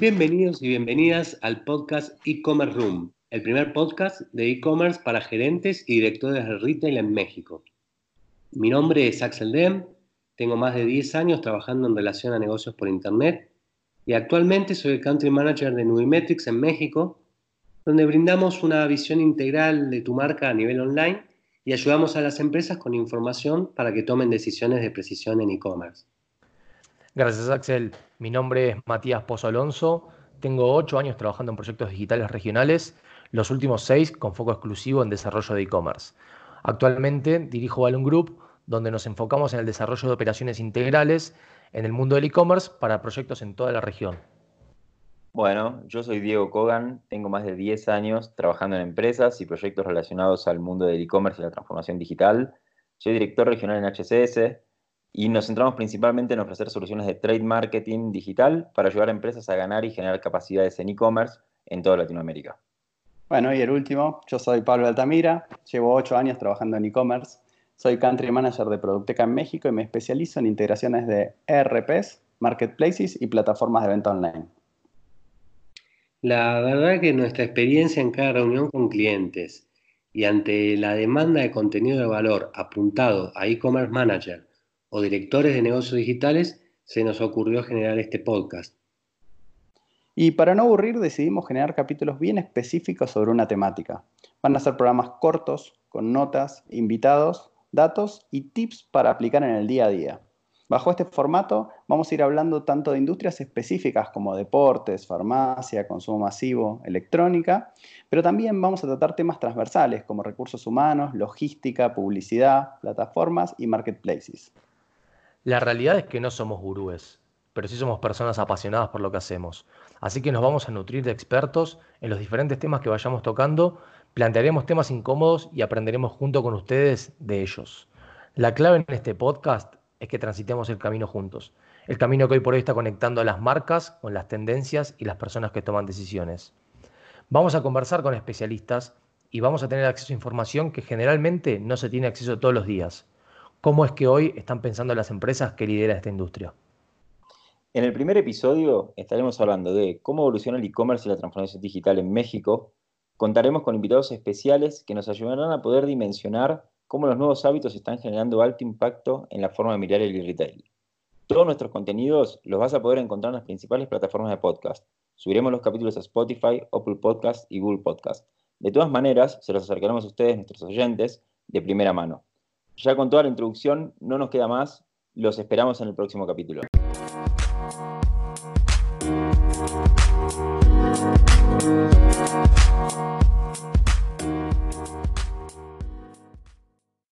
Bienvenidos y bienvenidas al podcast E-Commerce Room, el primer podcast de e-commerce para gerentes y directores de retail en México. Mi nombre es Axel Dem, tengo más de 10 años trabajando en relación a negocios por Internet y actualmente soy el Country Manager de Nubimetrics en México, donde brindamos una visión integral de tu marca a nivel online y ayudamos a las empresas con información para que tomen decisiones de precisión en e-commerce. Gracias, Axel. Mi nombre es Matías Pozo Alonso. Tengo ocho años trabajando en proyectos digitales regionales, los últimos seis con foco exclusivo en desarrollo de e-commerce. Actualmente dirijo Balloon Group, donde nos enfocamos en el desarrollo de operaciones integrales en el mundo del e-commerce para proyectos en toda la región. Bueno, yo soy Diego Kogan, tengo más de 10 años trabajando en empresas y proyectos relacionados al mundo del e-commerce y la transformación digital. Soy director regional en HCS, y nos centramos principalmente en ofrecer soluciones de trade marketing digital para ayudar a empresas a ganar y generar capacidades en e-commerce en toda Latinoamérica. Bueno, y el último, yo soy Pablo Altamira, llevo ocho años trabajando en e-commerce, soy country manager de Producteca en México y me especializo en integraciones de ERPs, marketplaces y plataformas de venta online. La verdad que nuestra experiencia en cada reunión con clientes y ante la demanda de contenido de valor apuntado a e-commerce manager o directores de negocios digitales, se nos ocurrió generar este podcast. Y para no aburrir decidimos generar capítulos bien específicos sobre una temática. Van a ser programas cortos, con notas, invitados, datos y tips para aplicar en el día a día. Bajo este formato vamos a ir hablando tanto de industrias específicas como deportes, farmacia, consumo masivo, electrónica, pero también vamos a tratar temas transversales como recursos humanos, logística, publicidad, plataformas y marketplaces. La realidad es que no somos gurúes, pero sí somos personas apasionadas por lo que hacemos. Así que nos vamos a nutrir de expertos en los diferentes temas que vayamos tocando, plantearemos temas incómodos y aprenderemos junto con ustedes de ellos. La clave en este podcast es que transitemos el camino juntos, el camino que hoy por hoy está conectando a las marcas con las tendencias y las personas que toman decisiones. Vamos a conversar con especialistas y vamos a tener acceso a información que generalmente no se tiene acceso todos los días cómo es que hoy están pensando las empresas que lideran esta industria. En el primer episodio estaremos hablando de cómo evoluciona el e-commerce y la transformación digital en México. Contaremos con invitados especiales que nos ayudarán a poder dimensionar cómo los nuevos hábitos están generando alto impacto en la forma de mirar el retail. Todos nuestros contenidos los vas a poder encontrar en las principales plataformas de podcast. Subiremos los capítulos a Spotify, Apple Podcast y Google Podcast. De todas maneras, se los acercaremos a ustedes, nuestros oyentes, de primera mano. Ya con toda la introducción, no nos queda más. Los esperamos en el próximo capítulo.